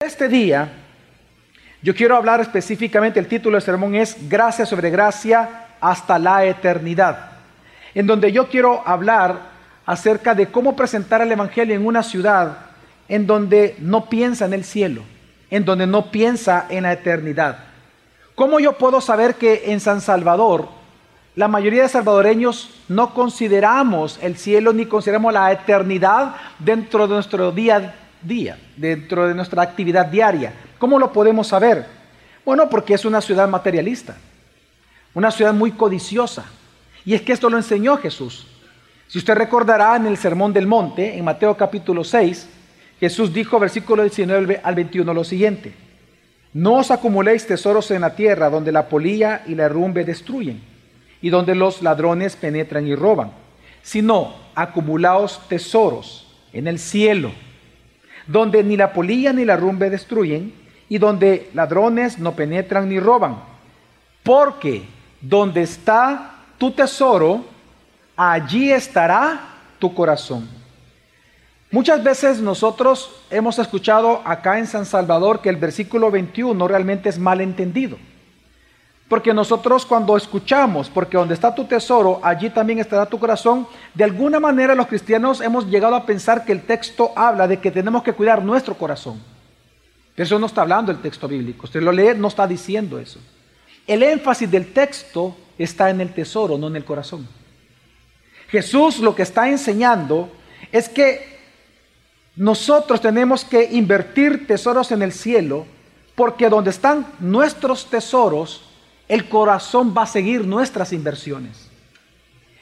Este día yo quiero hablar específicamente, el título del sermón es Gracia sobre gracia hasta la eternidad, en donde yo quiero hablar acerca de cómo presentar el Evangelio en una ciudad en donde no piensa en el cielo, en donde no piensa en la eternidad. ¿Cómo yo puedo saber que en San Salvador la mayoría de salvadoreños no consideramos el cielo ni consideramos la eternidad dentro de nuestro día día, dentro de nuestra actividad diaria? ¿Cómo lo podemos saber? Bueno, porque es una ciudad materialista, una ciudad muy codiciosa. Y es que esto lo enseñó Jesús. Si usted recordará en el Sermón del Monte, en Mateo capítulo 6, Jesús dijo, versículo 19 al 21, lo siguiente. No os acumuléis tesoros en la tierra donde la polilla y la herrumbe destruyen y donde los ladrones penetran y roban, sino acumulaos tesoros en el cielo, donde ni la polilla ni la herrumbe destruyen y donde ladrones no penetran ni roban. Porque donde está tu tesoro, allí estará tu corazón. Muchas veces nosotros hemos escuchado acá en San Salvador que el versículo 21 realmente es mal entendido. Porque nosotros cuando escuchamos, porque donde está tu tesoro, allí también estará tu corazón, de alguna manera los cristianos hemos llegado a pensar que el texto habla de que tenemos que cuidar nuestro corazón. Pero eso no está hablando el texto bíblico. Usted lo lee, no está diciendo eso. El énfasis del texto está en el tesoro, no en el corazón. Jesús lo que está enseñando es que nosotros tenemos que invertir tesoros en el cielo, porque donde están nuestros tesoros, el corazón va a seguir nuestras inversiones.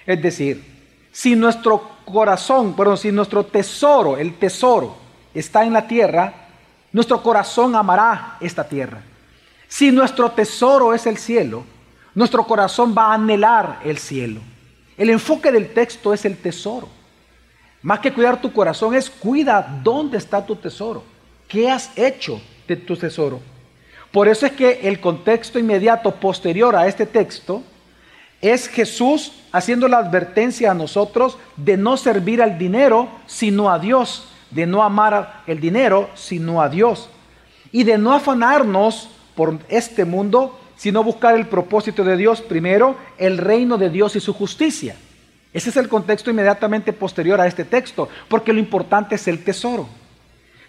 Es decir, si nuestro corazón, perdón, si nuestro tesoro, el tesoro, está en la tierra, nuestro corazón amará esta tierra. Si nuestro tesoro es el cielo, nuestro corazón va a anhelar el cielo. El enfoque del texto es el tesoro. Más que cuidar tu corazón es cuida dónde está tu tesoro. ¿Qué has hecho de tu tesoro? Por eso es que el contexto inmediato posterior a este texto es Jesús haciendo la advertencia a nosotros de no servir al dinero sino a Dios, de no amar el dinero sino a Dios y de no afanarnos por este mundo sino buscar el propósito de Dios primero, el reino de Dios y su justicia. Ese es el contexto inmediatamente posterior a este texto, porque lo importante es el tesoro.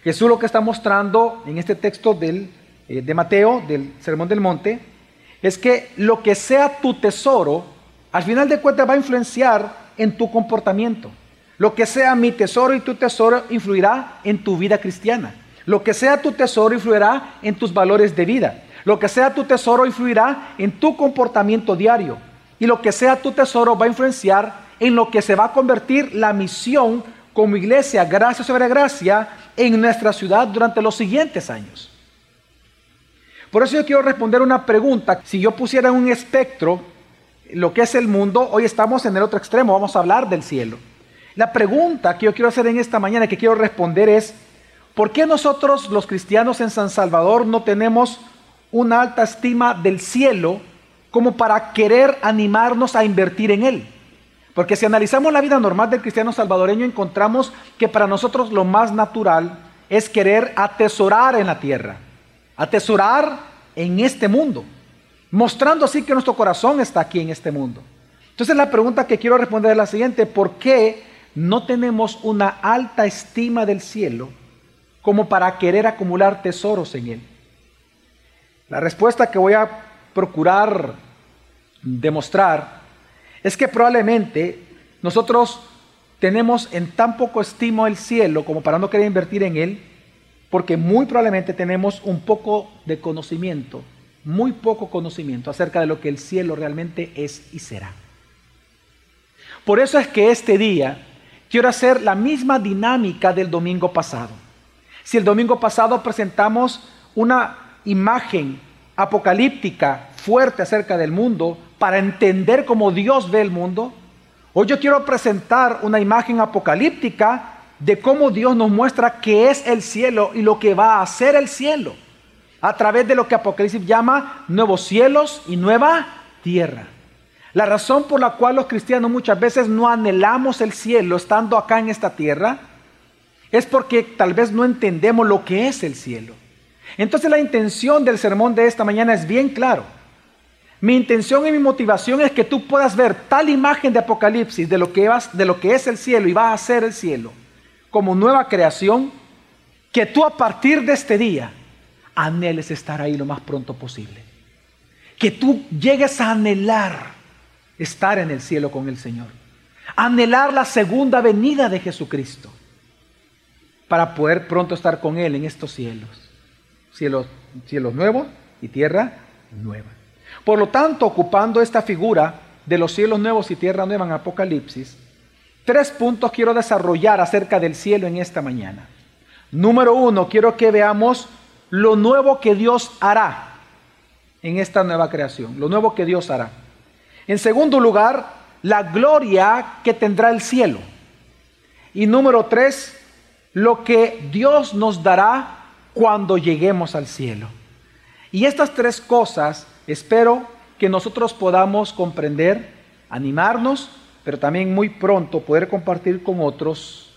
Jesús lo que está mostrando en este texto del, de Mateo, del Sermón del Monte, es que lo que sea tu tesoro, al final de cuentas va a influenciar en tu comportamiento. Lo que sea mi tesoro y tu tesoro influirá en tu vida cristiana. Lo que sea tu tesoro influirá en tus valores de vida. Lo que sea tu tesoro influirá en tu comportamiento diario. Y lo que sea tu tesoro va a influenciar en lo que se va a convertir la misión como iglesia, gracia sobre gracia, en nuestra ciudad durante los siguientes años. Por eso yo quiero responder una pregunta. Si yo pusiera un espectro, lo que es el mundo, hoy estamos en el otro extremo, vamos a hablar del cielo. La pregunta que yo quiero hacer en esta mañana, que quiero responder es, ¿por qué nosotros los cristianos en San Salvador no tenemos una alta estima del cielo como para querer animarnos a invertir en él? Porque si analizamos la vida normal del cristiano salvadoreño, encontramos que para nosotros lo más natural es querer atesorar en la tierra, atesorar en este mundo, mostrando así que nuestro corazón está aquí en este mundo. Entonces la pregunta que quiero responder es la siguiente, ¿por qué no tenemos una alta estima del cielo como para querer acumular tesoros en él? La respuesta que voy a procurar demostrar es que probablemente nosotros tenemos en tan poco estimo el cielo como para no querer invertir en él, porque muy probablemente tenemos un poco de conocimiento, muy poco conocimiento acerca de lo que el cielo realmente es y será. Por eso es que este día quiero hacer la misma dinámica del domingo pasado. Si el domingo pasado presentamos una imagen apocalíptica fuerte acerca del mundo, para entender cómo Dios ve el mundo, hoy yo quiero presentar una imagen apocalíptica de cómo Dios nos muestra qué es el cielo y lo que va a hacer el cielo, a través de lo que Apocalipsis llama nuevos cielos y nueva tierra. La razón por la cual los cristianos muchas veces no anhelamos el cielo estando acá en esta tierra es porque tal vez no entendemos lo que es el cielo. Entonces la intención del sermón de esta mañana es bien claro. Mi intención y mi motivación es que tú puedas ver tal imagen de Apocalipsis de lo que, de lo que es el cielo y va a ser el cielo como nueva creación, que tú a partir de este día anheles estar ahí lo más pronto posible. Que tú llegues a anhelar estar en el cielo con el Señor. Anhelar la segunda venida de Jesucristo para poder pronto estar con Él en estos cielos. Cielos, cielos nuevos y tierra nueva. Por lo tanto, ocupando esta figura de los cielos nuevos y tierra nueva en Apocalipsis, tres puntos quiero desarrollar acerca del cielo en esta mañana. Número uno, quiero que veamos lo nuevo que Dios hará en esta nueva creación, lo nuevo que Dios hará. En segundo lugar, la gloria que tendrá el cielo. Y número tres, lo que Dios nos dará cuando lleguemos al cielo. Y estas tres cosas espero que nosotros podamos comprender, animarnos, pero también muy pronto poder compartir con otros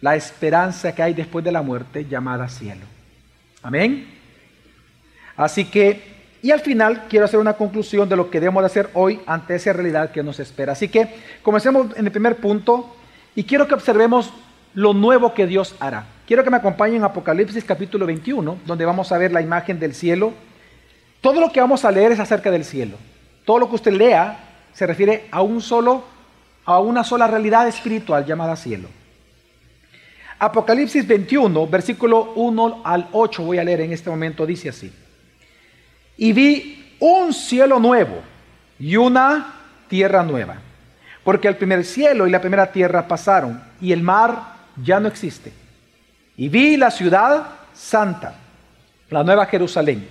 la esperanza que hay después de la muerte llamada cielo. Amén. Así que, y al final quiero hacer una conclusión de lo que debemos de hacer hoy ante esa realidad que nos espera. Así que comencemos en el primer punto y quiero que observemos lo nuevo que Dios hará. Quiero que me acompañen en Apocalipsis capítulo 21, donde vamos a ver la imagen del cielo. Todo lo que vamos a leer es acerca del cielo. Todo lo que usted lea se refiere a un solo a una sola realidad espiritual llamada cielo. Apocalipsis 21, versículo 1 al 8, voy a leer en este momento, dice así. Y vi un cielo nuevo y una tierra nueva, porque el primer cielo y la primera tierra pasaron y el mar ya no existe. Y vi la ciudad santa, la nueva Jerusalén,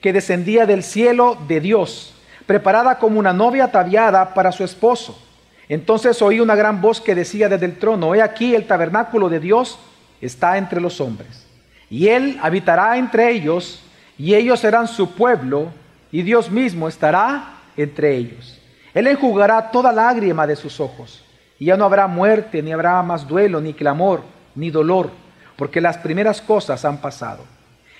que descendía del cielo de Dios, preparada como una novia ataviada para su esposo. Entonces oí una gran voz que decía desde el trono, he aquí el tabernáculo de Dios está entre los hombres. Y Él habitará entre ellos, y ellos serán su pueblo, y Dios mismo estará entre ellos. Él enjugará toda lágrima de sus ojos, y ya no habrá muerte, ni habrá más duelo, ni clamor, ni dolor, porque las primeras cosas han pasado.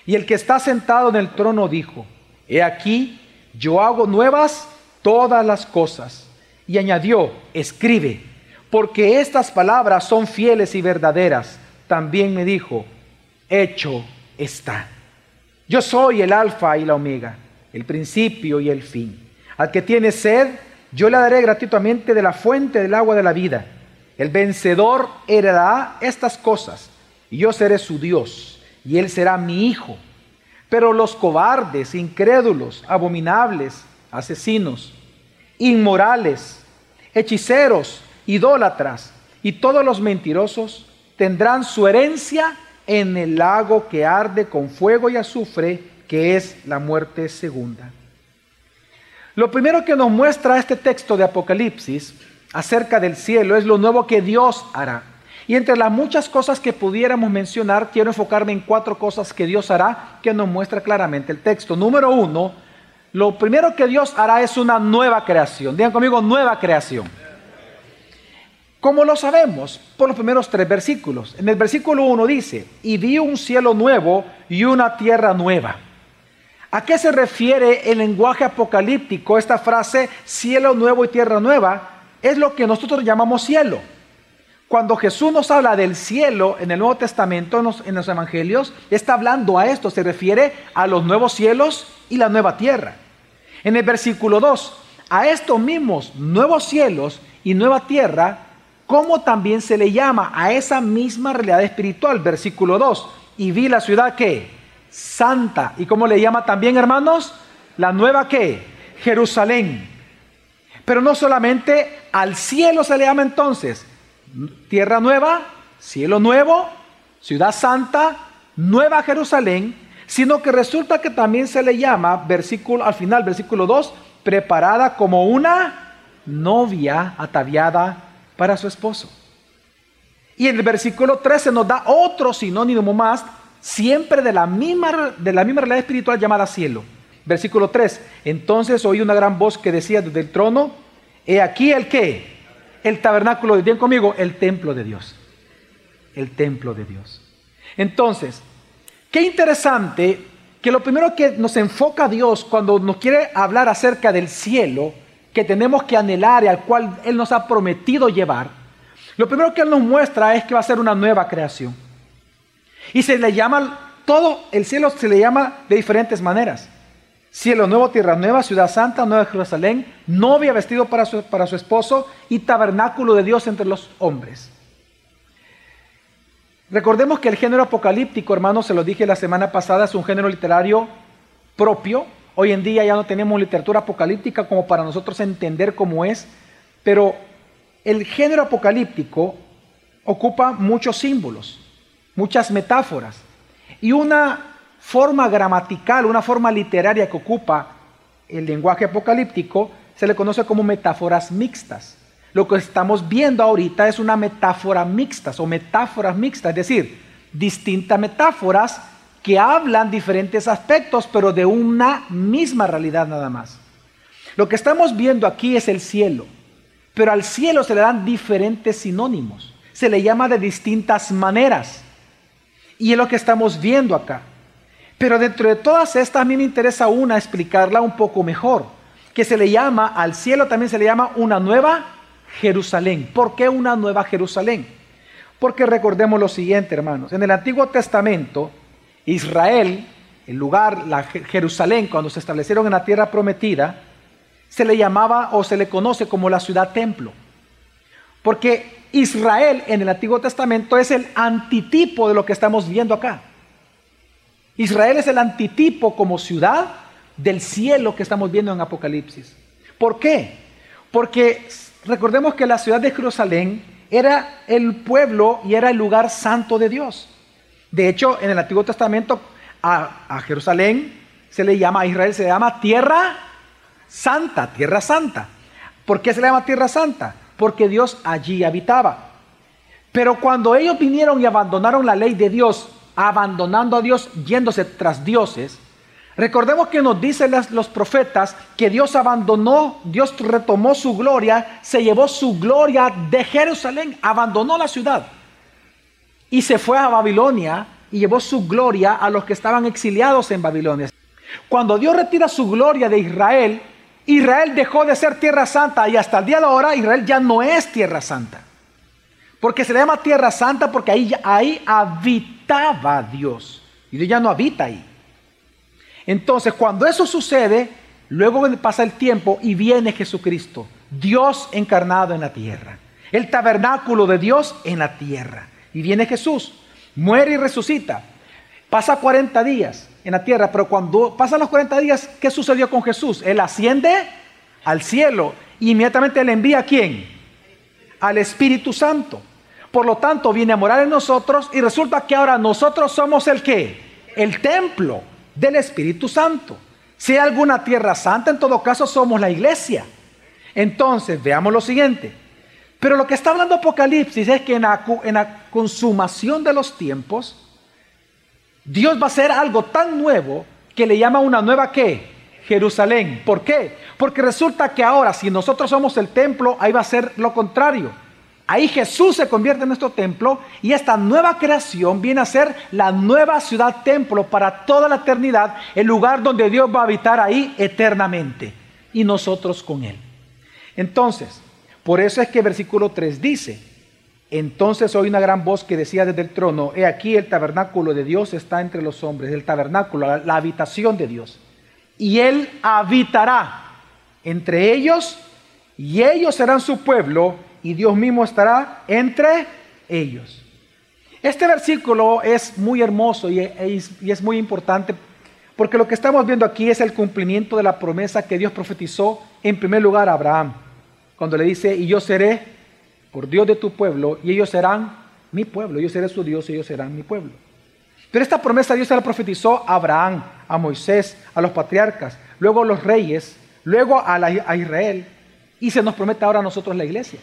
Y el que está sentado en el trono dijo, He aquí, yo hago nuevas todas las cosas y añadió, escribe, porque estas palabras son fieles y verdaderas. También me dijo, hecho está. Yo soy el alfa y la omega, el principio y el fin. Al que tiene sed, yo le daré gratuitamente de la fuente del agua de la vida. El vencedor heredará estas cosas, y yo seré su Dios, y él será mi hijo. Pero los cobardes, incrédulos, abominables, asesinos, inmorales, hechiceros, idólatras y todos los mentirosos tendrán su herencia en el lago que arde con fuego y azufre, que es la muerte segunda. Lo primero que nos muestra este texto de Apocalipsis acerca del cielo es lo nuevo que Dios hará. Y entre las muchas cosas que pudiéramos mencionar, quiero enfocarme en cuatro cosas que Dios hará que nos muestra claramente el texto. Número uno, lo primero que Dios hará es una nueva creación. Digan conmigo, nueva creación. ¿Cómo lo sabemos? Por los primeros tres versículos. En el versículo 1 dice, y vi un cielo nuevo y una tierra nueva. ¿A qué se refiere el lenguaje apocalíptico esta frase cielo nuevo y tierra nueva? Es lo que nosotros llamamos cielo. Cuando Jesús nos habla del cielo en el Nuevo Testamento, en los, en los Evangelios, está hablando a esto, se refiere a los nuevos cielos y la nueva tierra. En el versículo 2, a estos mismos nuevos cielos y nueva tierra, como también se le llama a esa misma realidad espiritual, versículo 2, y vi la ciudad que santa, y cómo le llama también, hermanos, la nueva que Jerusalén. Pero no solamente al cielo se le llama entonces, tierra nueva, cielo nuevo, ciudad santa, nueva Jerusalén, sino que resulta que también se le llama, versículo, al final, versículo 2, preparada como una novia ataviada para su esposo. Y en el versículo 13 nos da otro sinónimo más, siempre de la misma, de la misma realidad espiritual llamada cielo. Versículo 3, entonces oí una gran voz que decía desde el trono, he aquí el que, el tabernáculo de Dios conmigo, el templo de Dios. El templo de Dios. Entonces, Qué interesante que lo primero que nos enfoca Dios cuando nos quiere hablar acerca del cielo, que tenemos que anhelar y al cual Él nos ha prometido llevar, lo primero que Él nos muestra es que va a ser una nueva creación. Y se le llama, todo el cielo se le llama de diferentes maneras. Cielo nuevo, tierra nueva, ciudad santa, nueva Jerusalén, novia vestido para su, para su esposo y tabernáculo de Dios entre los hombres. Recordemos que el género apocalíptico, hermanos, se lo dije la semana pasada, es un género literario propio. Hoy en día ya no tenemos literatura apocalíptica como para nosotros entender cómo es, pero el género apocalíptico ocupa muchos símbolos, muchas metáforas y una forma gramatical, una forma literaria que ocupa el lenguaje apocalíptico se le conoce como metáforas mixtas. Lo que estamos viendo ahorita es una metáfora mixta o metáforas mixtas, es decir, distintas metáforas que hablan diferentes aspectos, pero de una misma realidad nada más. Lo que estamos viendo aquí es el cielo, pero al cielo se le dan diferentes sinónimos, se le llama de distintas maneras, y es lo que estamos viendo acá. Pero dentro de todas estas a mí me interesa una explicarla un poco mejor, que se le llama, al cielo también se le llama una nueva Jerusalén. ¿Por qué una nueva Jerusalén? Porque recordemos lo siguiente, hermanos. En el Antiguo Testamento, Israel, el lugar, la Jerusalén, cuando se establecieron en la tierra prometida, se le llamaba o se le conoce como la ciudad templo. Porque Israel en el Antiguo Testamento es el antitipo de lo que estamos viendo acá. Israel es el antitipo como ciudad del cielo que estamos viendo en Apocalipsis. ¿Por qué? Porque recordemos que la ciudad de Jerusalén era el pueblo y era el lugar santo de Dios. De hecho, en el Antiguo Testamento a, Jerusalén se le llama, a Israel se le llama tierra santa, tierra santa. ¿Por qué se le llama tierra santa? Porque Dios allí habitaba. Pero cuando ellos vinieron y abandonaron la ley de Dios, abandonando a Dios, yéndose tras dioses, Recordemos que nos dicen los profetas que Dios abandonó, Dios retomó su gloria, se llevó su gloria de Jerusalén, abandonó la ciudad y se fue a Babilonia y llevó su gloria a los que estaban exiliados en Babilonia. Cuando Dios retira su gloria de Israel, Israel dejó de ser tierra santa y hasta el día de ahora Israel ya no es tierra santa. Porque se le llama tierra santa porque ahí, ahí habitaba Dios. Y Dios ya no habita ahí. Entonces, cuando eso sucede, luego pasa el tiempo y viene Jesucristo, Dios encarnado en la tierra, el tabernáculo de Dios en la tierra. Y viene Jesús, muere y resucita. Pasa 40 días en la tierra, pero cuando pasan los 40 días, ¿qué sucedió con Jesús? Él asciende al cielo y inmediatamente le envía a quién? Al Espíritu Santo. Por lo tanto, viene a morar en nosotros y resulta que ahora nosotros somos el qué? El templo del Espíritu Santo. Si hay alguna tierra santa, en todo caso somos la iglesia. Entonces, veamos lo siguiente. Pero lo que está hablando Apocalipsis es que en la, consumación de los tiempos, Dios va a hacer algo tan nuevo que le llama una nueva qué? Jerusalén. ¿Por qué? Porque resulta que ahora, si nosotros somos el templo, ahí va a ser lo contrario. Ahí Jesús se convierte en nuestro templo y esta nueva creación viene a ser la nueva ciudad templo para toda la eternidad, el lugar donde Dios va a habitar ahí eternamente y nosotros con Él. Entonces, por eso es que versículo 3 dice, entonces oí una gran voz que decía desde el trono, he aquí el tabernáculo de Dios está entre los hombres, el tabernáculo, la, la habitación de Dios. Y Él habitará entre ellos y ellos serán su pueblo y Dios mismo estará entre ellos. Este versículo es muy hermoso y es, muy importante porque lo que estamos viendo aquí es el cumplimiento de la promesa que Dios profetizó en primer lugar a Abraham, cuando le dice, y yo seré por Dios de tu pueblo, y ellos serán mi pueblo, yo seré su Dios y ellos serán mi pueblo. Pero esta promesa Dios se la profetizó a Abraham, a Moisés, a los patriarcas, luego a los reyes, luego a, a Israel, y se nos promete ahora a nosotros la iglesia.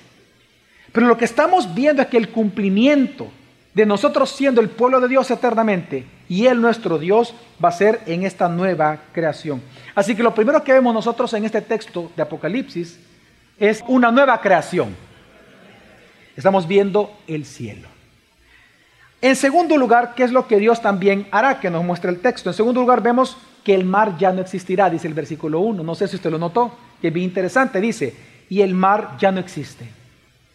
Pero lo que estamos viendo es que el cumplimiento de nosotros siendo el pueblo de Dios eternamente y Él nuestro Dios va a ser en esta nueva creación. Así que lo primero que vemos nosotros en este texto de Apocalipsis es una nueva creación. Estamos viendo el cielo. En segundo lugar, ¿qué es lo que Dios también hará? Que nos muestra el texto. En segundo lugar, vemos que el mar ya no existirá, dice el versículo 1. No sé si usted lo notó, que es bien interesante. Dice, y el mar ya no existe.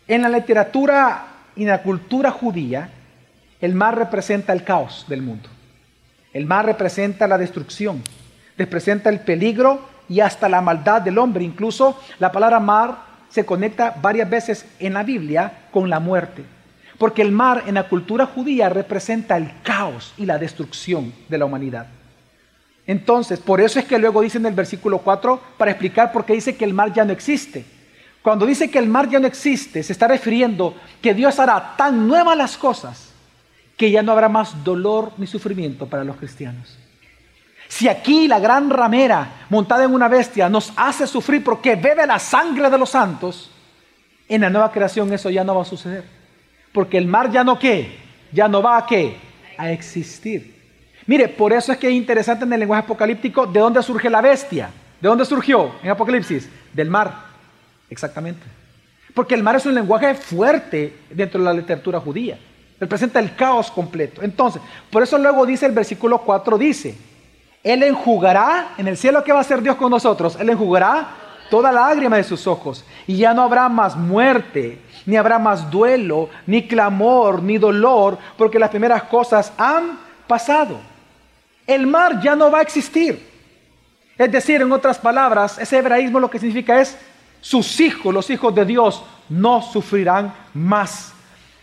En la literatura y en la cultura judía, el mar representa el caos del mundo. El mar representa la destrucción, representa el peligro y hasta la maldad del hombre. Incluso la palabra mar se conecta varias veces en la Biblia con la muerte. Porque el mar en la cultura judía representa el caos y la destrucción de la humanidad. Entonces, por eso es que luego dice en el versículo 4, para explicar por qué dice que el mar ya no existe. Cuando dice que el mar ya no existe, se está refiriendo que Dios hará tan nuevas las cosas que ya no habrá más dolor ni sufrimiento para los cristianos. Si aquí la gran ramera montada en una bestia nos hace sufrir porque bebe la sangre de los santos, en la nueva creación eso ya no va a suceder. Porque el mar ya no qué, ya no va a qué, a existir. Mire, por eso es que es interesante en el lenguaje apocalíptico de dónde surge la bestia. ¿De dónde surgió en Apocalipsis? Del mar. Exactamente. Porque el mar es un lenguaje fuerte dentro de la literatura judía. Representa el caos completo. Entonces, por eso luego dice el versículo 4, dice, Él enjugará, en el cielo que va a hacer Dios con nosotros, Él enjugará toda lágrima de sus ojos. Y ya no habrá más muerte, ni habrá más duelo, ni clamor, ni dolor, porque las primeras cosas han pasado. El mar ya no va a existir. Es decir, en otras palabras, ese hebraísmo lo que significa es, sus hijos, los hijos de Dios, no sufrirán más.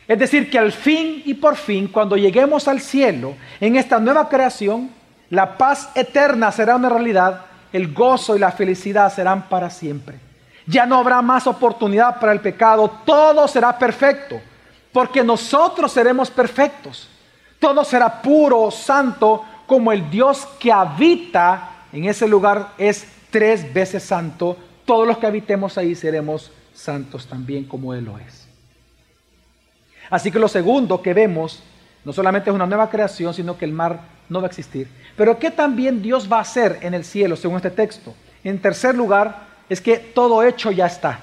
Es decir, que al fin y por fin, cuando lleguemos al cielo, en esta nueva creación, la paz eterna será una realidad, el gozo y la felicidad serán para siempre. Ya no habrá más oportunidad para el pecado, todo será perfecto, porque nosotros seremos perfectos. Todo será puro, santo, como el Dios que habita en ese lugar es tres veces santo. Todos los que habitemos ahí seremos santos también como Él lo es. Así que lo segundo que vemos no solamente es una nueva creación, sino que el mar no va a existir. Pero ¿qué también Dios va a hacer en el cielo, según este texto? En tercer lugar, es que todo hecho ya está.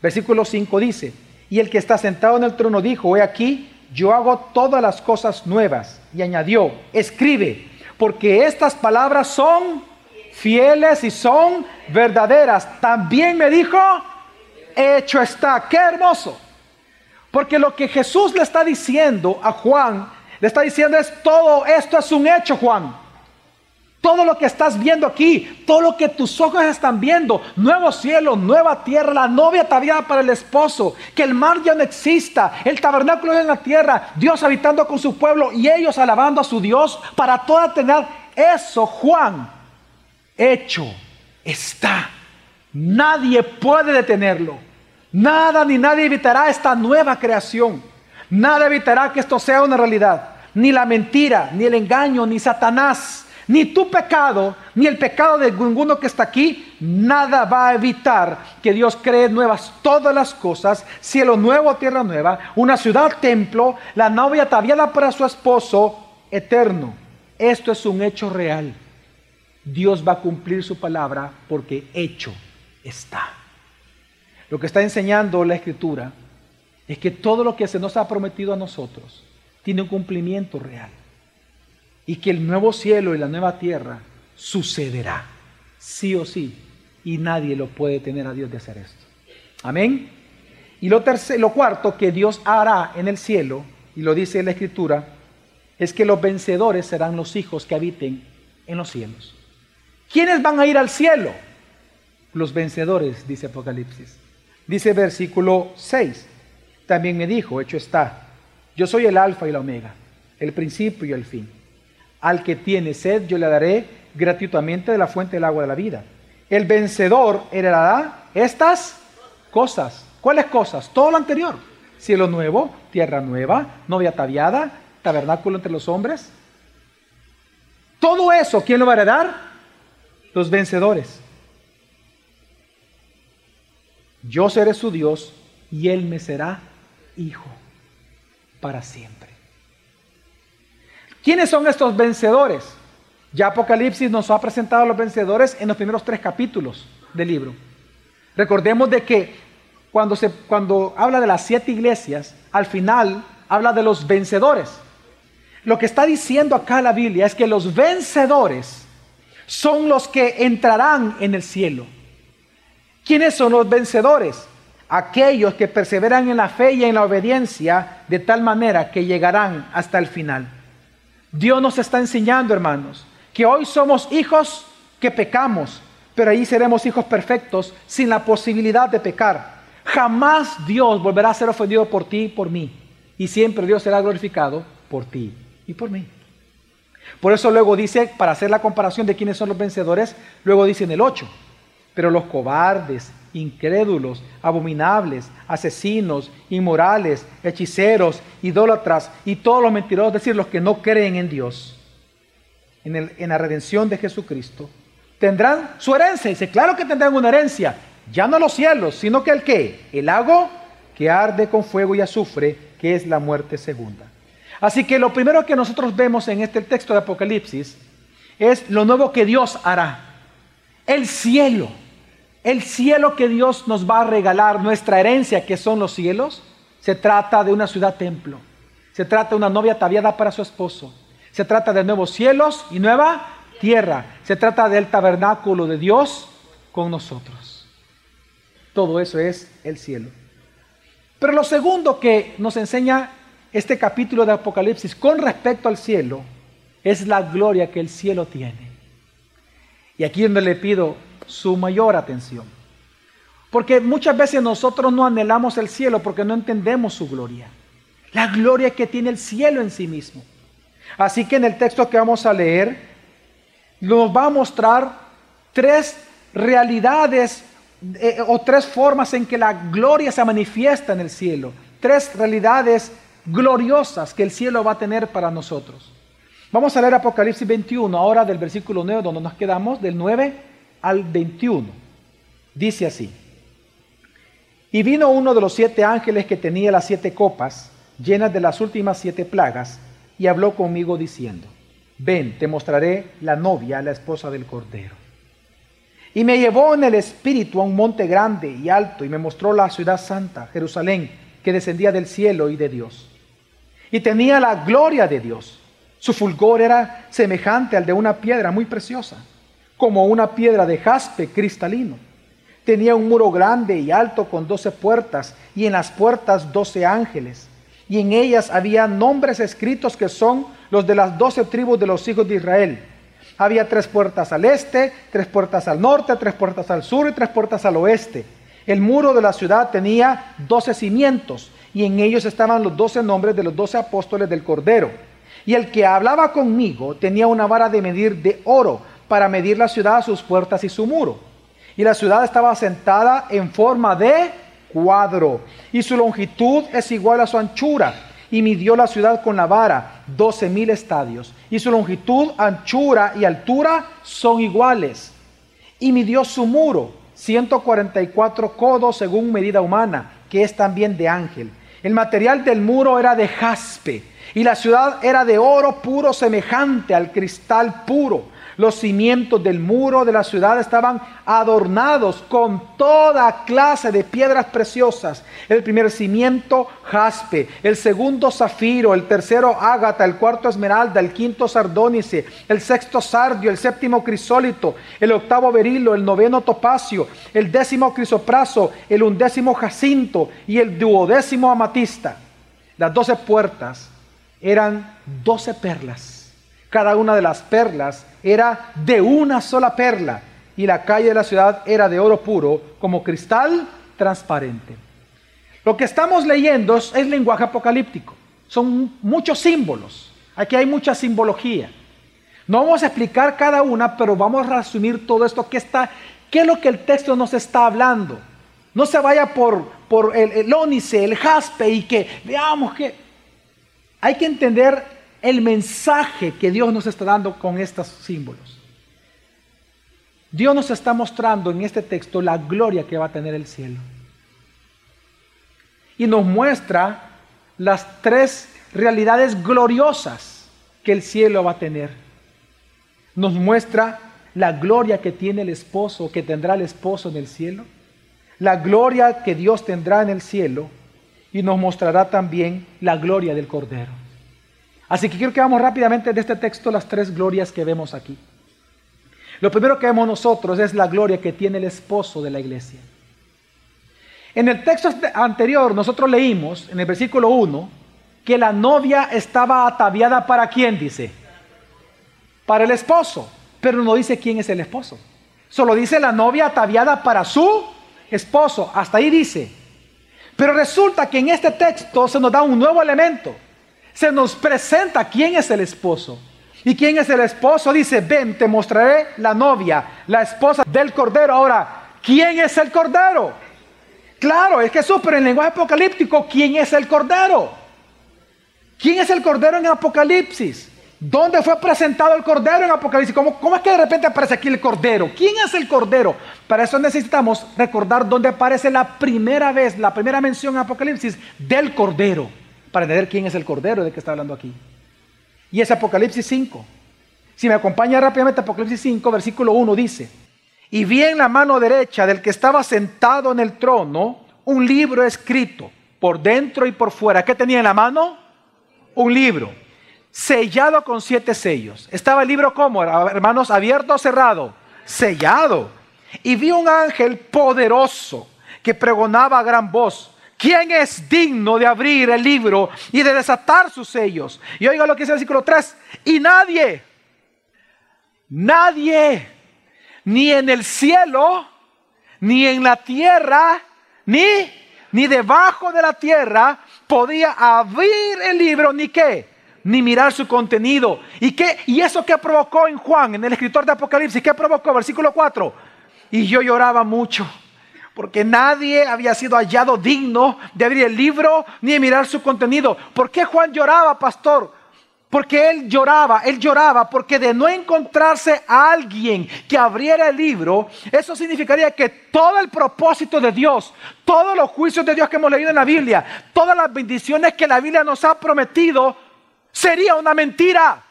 Versículo 5 dice, y el que está sentado en el trono dijo, he aquí, yo hago todas las cosas nuevas. Y añadió, escribe, porque estas palabras son fieles y son verdaderas. También me dijo, hecho está. Qué hermoso. Porque lo que Jesús le está diciendo a Juan, le está diciendo es todo esto es un hecho, Juan. Todo lo que estás viendo aquí, todo lo que tus ojos están viendo, nuevo cielo, nueva tierra, la novia ataviada para el esposo, que el mar ya no exista, el tabernáculo en la tierra, Dios habitando con su pueblo y ellos alabando a su Dios para toda tener eso, Juan, hecho está. Nadie puede detenerlo. Nada ni nadie evitará esta nueva creación. Nada evitará que esto sea una realidad. Ni la mentira, ni el engaño, ni Satanás, ni tu pecado, ni el pecado de ninguno que está aquí, nada va a evitar que Dios cree nuevas todas las cosas, cielo nuevo, tierra nueva, una ciudad templo, la novia ataviada para su esposo eterno. Esto es un hecho real. Dios va a cumplir su palabra porque hecho está. Lo que está enseñando la Escritura es que todo lo que se nos ha prometido a nosotros tiene un cumplimiento real. Y que el nuevo cielo y la nueva tierra sucederá, sí o sí. Y nadie lo puede tener a Dios de hacer esto. Amén. Y lo, tercero, lo cuarto que Dios hará en el cielo, y lo dice la Escritura, es que los vencedores serán los hijos que habiten en los cielos. ¿Quiénes van a ir al cielo? Los vencedores, dice Apocalipsis. Dice versículo 6, también me dijo, hecho está, yo soy el alfa y la omega, el principio y el fin. Al que tiene sed yo le daré gratuitamente de la fuente del agua de la vida. El vencedor heredará estas cosas. ¿Cuáles cosas? Todo lo anterior. Cielo nuevo, tierra nueva, novia ataviada, tabernáculo entre los hombres. Todo eso, ¿quién lo va a heredar? Los vencedores. Yo seré su Dios y Él me será hijo para siempre. ¿Quiénes son estos vencedores? Ya Apocalipsis nos ha presentado a los vencedores en los primeros tres capítulos del libro. Recordemos de que cuando, se, cuando habla de las siete iglesias, al final habla de los vencedores. Lo que está diciendo acá la Biblia es que los vencedores son los que entrarán en el cielo. ¿Quiénes son los vencedores? Aquellos que perseveran en la fe y en la obediencia de tal manera que llegarán hasta el final. Dios nos está enseñando, hermanos, que hoy somos hijos que pecamos, pero ahí seremos hijos perfectos sin la posibilidad de pecar. Jamás Dios volverá a ser ofendido por ti y por mí. Y siempre Dios será glorificado por ti y por mí. Por eso luego dice, para hacer la comparación de quiénes son los vencedores, luego dice en el 8, pero los cobardes, incrédulos, abominables, asesinos, inmorales, hechiceros, idólatras y todos los mentirosos, es decir, los que no creen en Dios, en, en la redención de Jesucristo, tendrán su herencia. Dice, claro que tendrán una herencia, ya no los cielos, sino que el qué? El lago que arde con fuego y azufre, que es la muerte segunda. Así que lo primero que nosotros vemos en este texto de Apocalipsis es lo nuevo que Dios hará. El cielo, el cielo que Dios nos va a regalar, nuestra herencia que son los cielos, se trata de una ciudad templo. Se trata de una novia ataviada para su esposo. Se trata de nuevos cielos y nueva tierra. Se trata del tabernáculo de Dios con nosotros. Todo eso es el cielo. Pero lo segundo que nos enseña este capítulo de Apocalipsis con respecto al cielo es la gloria que el cielo tiene. Y aquí donde le pido su mayor atención. Porque muchas veces nosotros no anhelamos el cielo porque no entendemos su gloria. La gloria que tiene el cielo en sí mismo. Así que en el texto que vamos a leer nos va a mostrar tres realidades eh, o tres formas en que la gloria se manifiesta en el cielo. Tres realidades gloriosas que el cielo va a tener para nosotros. Vamos a leer Apocalipsis 21, ahora del versículo 9, donde nos quedamos, del 9 al 21. Dice así. Y vino uno de los siete ángeles que tenía las siete copas, llenas de las últimas siete plagas, y habló conmigo diciendo, ven, te mostraré la novia, la esposa del Cordero. Y me llevó en el espíritu a un monte grande y alto, y me mostró la ciudad santa, Jerusalén, que descendía del cielo y de Dios y tenía la gloria de Dios. Su fulgor era semejante al de una piedra muy preciosa, como una piedra de jaspe cristalino. Tenía un muro grande y alto con doce puertas, y en las puertas doce ángeles, y en ellas había nombres escritos que son los de las doce tribus de los hijos de Israel. Había tres puertas al este, tres puertas al norte, tres puertas al sur y tres puertas al oeste. El muro de la ciudad tenía doce cimientos y en ellos estaban los doce nombres de los doce apóstoles del Cordero. Y el que hablaba conmigo tenía una vara de medir de oro para medir la ciudad, sus puertas y su muro. Y la ciudad estaba sentada en forma de cuadro, y su longitud es igual a su anchura. Y midió la ciudad con la vara, doce mil estadios. Y su longitud, anchura y altura son iguales. Y midió su muro, 144 codos según medida humana, que es también de ángel. El material del muro era de jaspe y la ciudad era de oro puro semejante al cristal puro. Los cimientos del muro de la ciudad estaban adornados con toda clase de piedras preciosas. El primer cimiento, jaspe. El segundo, zafiro. El tercero, ágata. El cuarto, esmeralda. El quinto, sardónice. El sexto, sardio. El séptimo, crisólito. El octavo, berilo. El noveno, topacio. El décimo, crisopraso. El undécimo, jacinto. Y el duodécimo, amatista. Las doce puertas eran doce perlas cada una de las perlas era de una sola perla y la calle de la ciudad era de oro puro como cristal transparente. Lo que estamos leyendo es, lenguaje apocalíptico. Son muchos símbolos. Aquí hay mucha simbología. No vamos a explicar cada una, pero vamos a resumir todo esto. ¿Qué, está, qué es lo que el texto nos está hablando? No se vaya por, el, el ónice, el jaspe y que veamos que hay que entender el mensaje que Dios nos está dando con estos símbolos. Dios nos está mostrando en este texto la gloria que va a tener el cielo. Y nos muestra las tres realidades gloriosas que el cielo va a tener. Nos muestra la gloria que tiene el esposo, que tendrá el esposo en el cielo, la gloria que Dios tendrá en el cielo y nos mostrará también la gloria del Cordero. Así que quiero que vamos rápidamente de este texto las tres glorias que vemos aquí. Lo primero que vemos nosotros es la gloria que tiene el esposo de la iglesia. En el texto anterior nosotros leímos, en el versículo 1, que la novia estaba ataviada para quién, dice. Para el esposo, pero no dice quién es el esposo. Solo dice la novia ataviada para su esposo. Hasta ahí dice. Pero resulta que en este texto se nos da un nuevo elemento. Se nos presenta quién es el esposo. ¿Y quién es el esposo? Dice, ven, te mostraré la novia, la esposa del cordero. Ahora, ¿quién es el cordero? Claro, es Jesús, pero en lenguaje apocalíptico, ¿quién es el cordero? ¿Quién es el cordero en Apocalipsis? ¿Dónde fue presentado el cordero en Apocalipsis? ¿Cómo, ¿Cómo, es que de repente aparece aquí el cordero? ¿Quién es el cordero? Para eso necesitamos recordar dónde aparece la primera vez, la primera mención en Apocalipsis del cordero, para entender quién es el cordero de que está hablando aquí. Y es Apocalipsis 5. Si me acompaña rápidamente Apocalipsis 5, versículo 1 dice, y vi en la mano derecha del que estaba sentado en el trono un libro escrito por dentro y por fuera. ¿Qué tenía en la mano? Un libro sellado con siete sellos. Estaba el libro como, hermanos, abierto o cerrado, sellado. Y vi un ángel poderoso que pregonaba a gran voz. ¿Quién es digno de abrir el libro y de desatar sus sellos? Y oiga lo que dice el versículo 3. Y nadie, nadie, ni en el cielo, ni en la tierra, ni, ni debajo de la tierra, podía abrir el libro, ni qué, ni mirar su contenido. ¿Y, qué? ¿Y eso que provocó en Juan, en el escritor de Apocalipsis? ¿Qué provocó? Versículo 4. Y yo lloraba mucho, porque nadie había sido hallado digno de abrir el libro ni de mirar su contenido. ¿Por qué Juan lloraba, pastor? Porque él lloraba, él lloraba porque de no encontrarse a alguien que abriera el libro, eso significaría que todo el propósito de Dios, todos los juicios de Dios que hemos leído en la Biblia, todas las bendiciones que la Biblia nos ha prometido, Sería una mentira.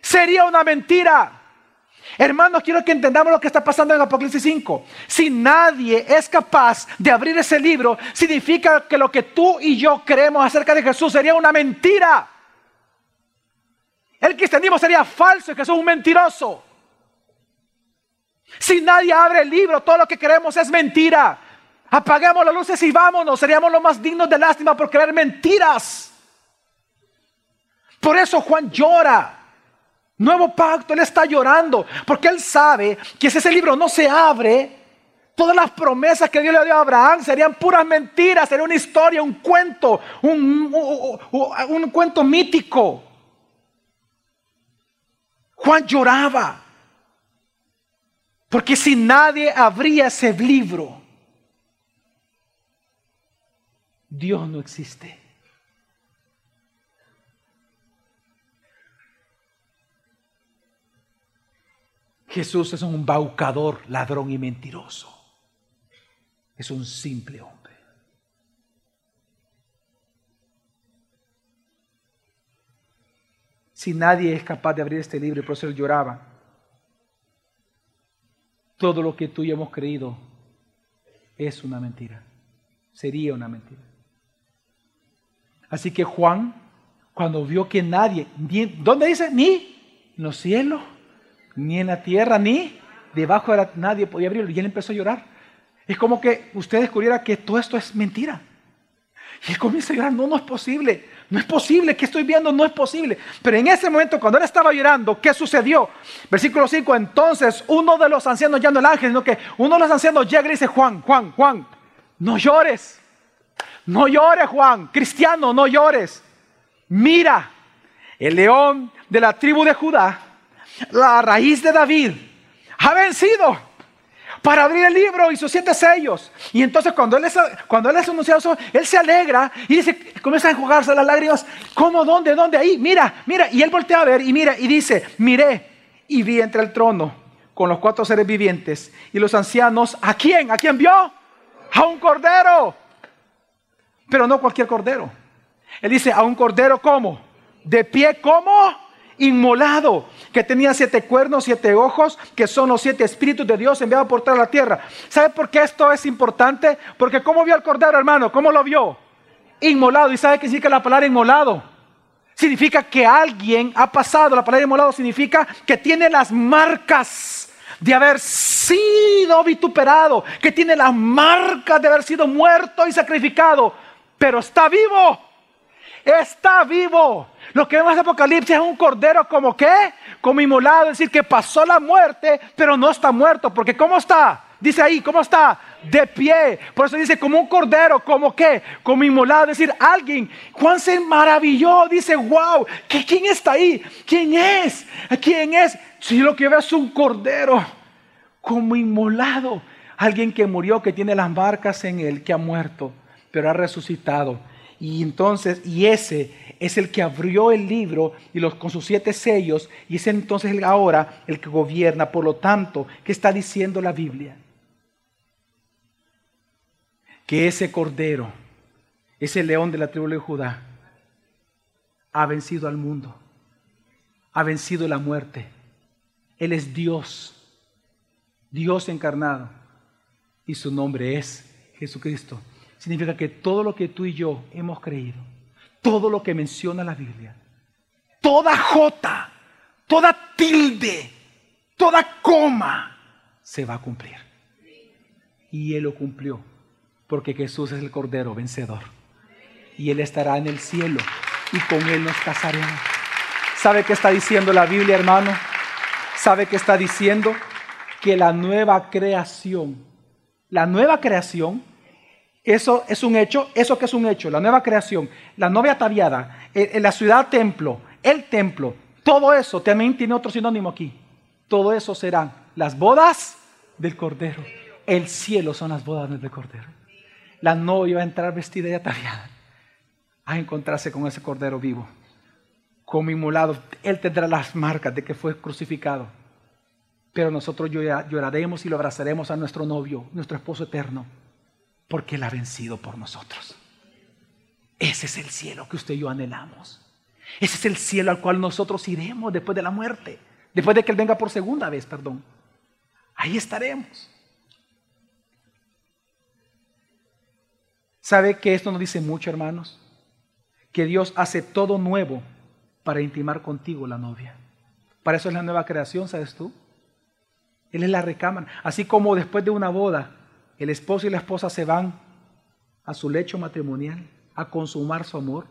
Sería una mentira. Hermanos, quiero que entendamos lo que está pasando en Apocalipsis 5. Si nadie es capaz de abrir ese libro, significa que lo que tú y yo creemos acerca de Jesús sería una mentira. El cristianismo sería falso y Jesús un mentiroso. Si nadie abre el libro, todo lo que creemos es mentira. Apaguemos las luces y vámonos. Seríamos los más dignos de lástima por creer mentiras. Por eso Juan llora. Nuevo pacto, él está llorando, porque él sabe que si ese libro no se abre, todas las promesas que Dios le dio a Abraham serían puras mentiras, sería una historia, un cuento, un, un cuento mítico. Juan lloraba, porque si nadie abría ese libro, Dios no existe. Jesús es un baucador, ladrón y mentiroso. Es un simple hombre. Si nadie es capaz de abrir este libro, por eso él lloraba. Todo lo que tú y hemos creído es una mentira. Sería una mentira. Así que Juan, cuando vio que nadie, ¿dónde dice? Ni en los cielos ni en la tierra, ni debajo de la, nadie podía abrirlo. Y él empezó a llorar. Es como que usted descubriera que todo esto es mentira. Y él comienza a llorar, no, no es posible, no es posible, que estoy viendo? No es posible. Pero en ese momento, cuando él estaba llorando, ¿qué sucedió? Versículo 5, entonces uno de los ancianos, ya no el ángel, sino que uno de los ancianos llega y dice, Juan, Juan, Juan, no llores, no llores Juan, cristiano, no llores. Mira, el león de la tribu de Judá la raíz de David, ha vencido para abrir el libro y sus siete sellos. Y entonces cuando él es, cuando él es anunciado él se alegra y dice, comienza a enjugarse las lágrimas. ¿Cómo? ¿Dónde? ¿Dónde? Ahí, mira, mira. Y él voltea a ver y mira y dice, miré y vi entre el trono con los cuatro seres vivientes y los ancianos. ¿A quién? ¿A quién vio? A un cordero. Pero no cualquier cordero. Él dice, a un cordero como? De pie como? Inmolado, que tenía siete cuernos, siete ojos, que son los siete espíritus de Dios enviados por toda la tierra. ¿Sabe por qué esto es importante? Porque ¿cómo vio al cordero, hermano? ¿Cómo lo vio? Inmolado. ¿Y sabe qué significa la palabra inmolado? significa que alguien ha pasado, la palabra inmolado significa que tiene las marcas de haber sido vituperado, que tiene las marcas de haber sido muerto y sacrificado, pero está vivo, está vivo. Lo que vemos en Apocalipsis es un cordero como qué, como inmolado, es decir, que pasó la muerte, pero no está muerto, porque ¿cómo está? Dice ahí, ¿cómo está? De pie. Por eso dice como un cordero, como qué, como inmolado. Es decir, alguien. Juan se maravilló, dice, wow, ¿quién está ahí? ¿Quién es? ¿Quién es? Si lo que veo es un cordero, como inmolado. Alguien que murió, que tiene las marcas en él, que ha muerto, pero ha resucitado. Y entonces, y ese es el que abrió el libro y los, con sus siete sellos, y es entonces ahora el que gobierna. Por lo tanto, ¿qué está diciendo la Biblia? que ese cordero, ese león de la tribu de Judá, ha vencido al mundo, ha vencido la muerte. Él es Dios, Dios encarnado, y su nombre es Jesucristo. Significa que todo lo que tú y yo hemos creído, todo lo que menciona la Biblia, toda jota, toda tilde, toda coma, se va a cumplir. Y Él lo cumplió porque Jesús es el Cordero vencedor. Y Él estará en el cielo y con Él nos casaremos. ¿Sabe qué está diciendo la Biblia, hermano? ¿Sabe qué está diciendo? Que la nueva creación, la nueva creación, eso es un hecho, eso que es un hecho, la nueva creación, la novia ataviada, en la ciudad templo, el templo, todo eso también tiene otro sinónimo aquí. Todo eso serán las bodas del Cordero. El cielo son las bodas del Cordero la novia va a entrar vestida y ataviada a encontrarse con ese cordero vivo, como inmolado. Él tendrá las marcas de que fue crucificado. Pero nosotros lloraremos y lo abrazaremos a nuestro novio, nuestro esposo eterno, porque Él ha vencido por nosotros. Ese es el cielo que usted y yo anhelamos. Ese es el cielo al cual nosotros iremos después de la muerte, después de que Él venga por segunda vez, perdón. Ahí estaremos. ¿Sabe que esto nos dice mucho, hermanos? Que Dios hace todo nuevo para intimar contigo la novia. Para eso es la nueva creación, ¿sabes tú? Él es la recámara. Así como después de una boda, el esposo y la esposa se van a su lecho matrimonial a consumar su amor.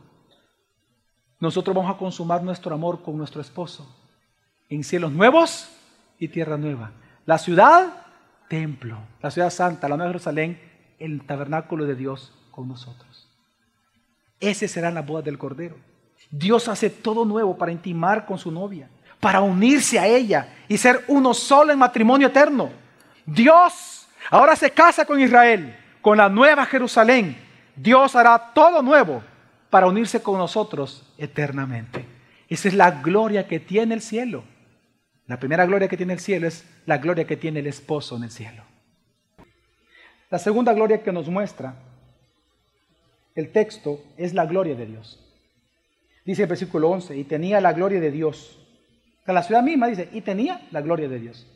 Nosotros vamos a consumar nuestro amor con nuestro esposo en cielos nuevos y tierra nueva. La ciudad, templo. La ciudad santa, la nueva Jerusalén, el tabernáculo de Dios nosotros. Ese será la boda del Cordero. Dios hace todo nuevo para intimar con su novia, para unirse a ella y ser uno solo en matrimonio eterno. Dios ahora se casa con Israel, con la nueva Jerusalén. Dios hará todo nuevo para unirse con nosotros eternamente. Esa es la gloria que tiene el cielo. La primera gloria que tiene el cielo es la gloria que tiene el esposo en el cielo. La segunda gloria que nos muestra el texto es la gloria de Dios. Dice el versículo 11, y tenía la gloria de Dios. La ciudad misma dice, y tenía la gloria de Dios.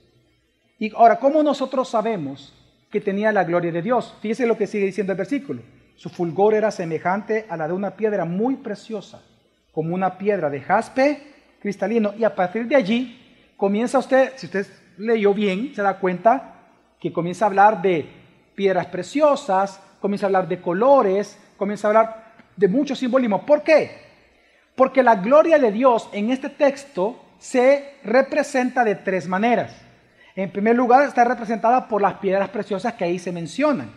Y ahora, ¿cómo nosotros sabemos que tenía la gloria de Dios? Fíjese lo que sigue diciendo el versículo. Su fulgor era semejante a la de una piedra muy preciosa, como una piedra de jaspe cristalino. Y a partir de allí comienza usted, si usted leyó bien, se da cuenta que comienza a hablar de piedras preciosas, comienza a hablar de colores, comienza a hablar de mucho simbolismo. ¿Por qué? Porque la gloria de Dios en este texto se representa de tres maneras. En primer lugar, está representada por las piedras preciosas que ahí se mencionan.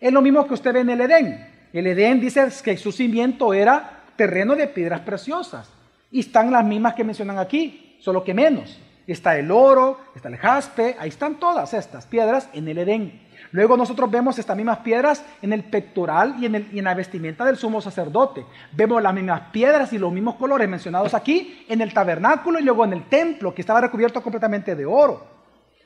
Es lo mismo que usted ve en el Edén. El Edén dice que su cimiento era terreno de piedras preciosas. Y están las mismas que mencionan aquí, solo que menos. Está el oro, está el jaspe, ahí están todas estas piedras en el Edén. Luego nosotros vemos estas mismas piedras en el pectoral y en, el, en, la vestimenta del sumo sacerdote. Vemos las mismas piedras y los mismos colores mencionados aquí en el tabernáculo y luego en el templo que estaba recubierto completamente de oro.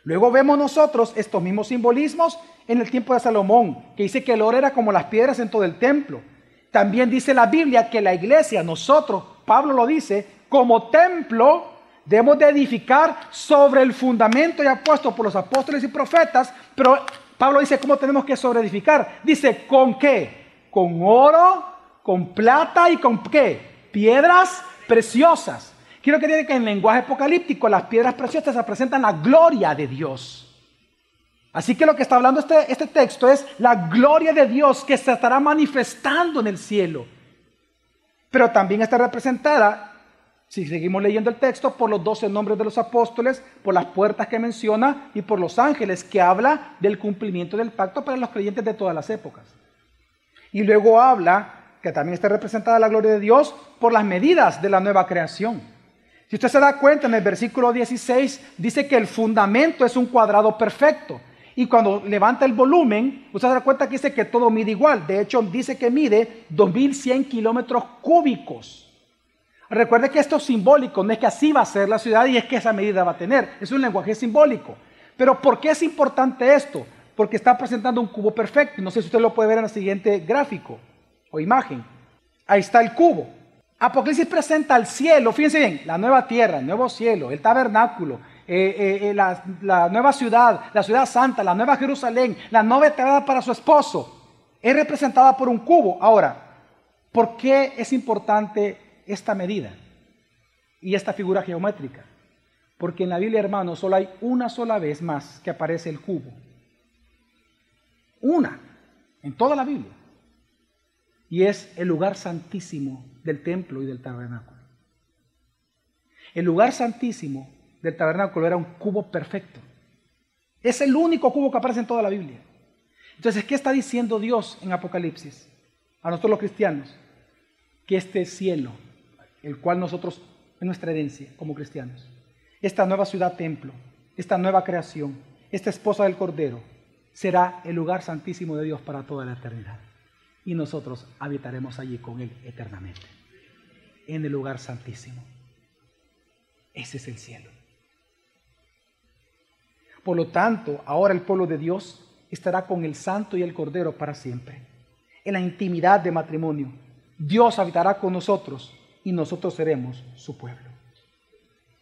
Luego vemos nosotros estos mismos simbolismos en el tiempo de Salomón, que dice que el oro era como las piedras en todo el templo. También dice la Biblia que la iglesia, nosotros, Pablo lo dice, como templo debemos de edificar sobre el fundamento ya puesto por los apóstoles y profetas, pero Pablo dice cómo tenemos que sobreedificar. Dice, ¿con qué? Con oro, con plata y con qué? Piedras preciosas. Quiero que diga que en lenguaje apocalíptico las piedras preciosas representan la gloria de Dios. Así que lo que está hablando este, este texto es la gloria de Dios que se estará manifestando en el cielo. Pero también está representada, si seguimos leyendo el texto, por los doce nombres de los apóstoles, por las puertas que menciona y por los ángeles, que habla del cumplimiento del pacto para los creyentes de todas las épocas. Y luego habla, que también está representada la gloria de Dios, por las medidas de la nueva creación. Si usted se da cuenta, en el versículo 16 dice que el fundamento es un cuadrado perfecto. Y cuando levanta el volumen, usted se da cuenta que dice que todo mide igual. De hecho, dice que mide 2100 kilómetros cúbicos. Recuerde que esto es simbólico, no es que así va a ser la ciudad y es que esa medida va a tener. Es un lenguaje simbólico. Pero ¿por qué es importante esto? Porque está presentando un cubo perfecto. No sé si usted lo puede ver en el siguiente gráfico o imagen. Ahí está el cubo. Apocalipsis presenta al cielo, fíjense bien, la nueva tierra, el nuevo cielo, el tabernáculo, eh, eh, eh, la, nueva ciudad, la ciudad santa, la nueva Jerusalén, la nueva entrada para su esposo, es representada por un cubo. Ahora, ¿por qué es importante esta medida y esta figura geométrica? Porque en la Biblia, hermano, solo hay una sola vez más que aparece el cubo. Una, en toda la Biblia. Y es el lugar santísimo del templo y del tabernáculo. El lugar santísimo del tabernáculo era un cubo perfecto. Es el único cubo que aparece en toda la Biblia. Entonces, ¿qué está diciendo Dios en Apocalipsis? A nosotros los cristianos, que este cielo, el cual nosotros, es nuestra herencia como cristianos, esta nueva ciudad templo, esta nueva creación, esta esposa del Cordero, será el lugar santísimo de Dios para toda la eternidad. Y nosotros habitaremos allí con Él eternamente, en el lugar santísimo. Ese es el cielo. Por lo tanto, ahora el pueblo de Dios estará con el santo y el cordero para siempre. En la intimidad de matrimonio, Dios habitará con nosotros y nosotros seremos su pueblo.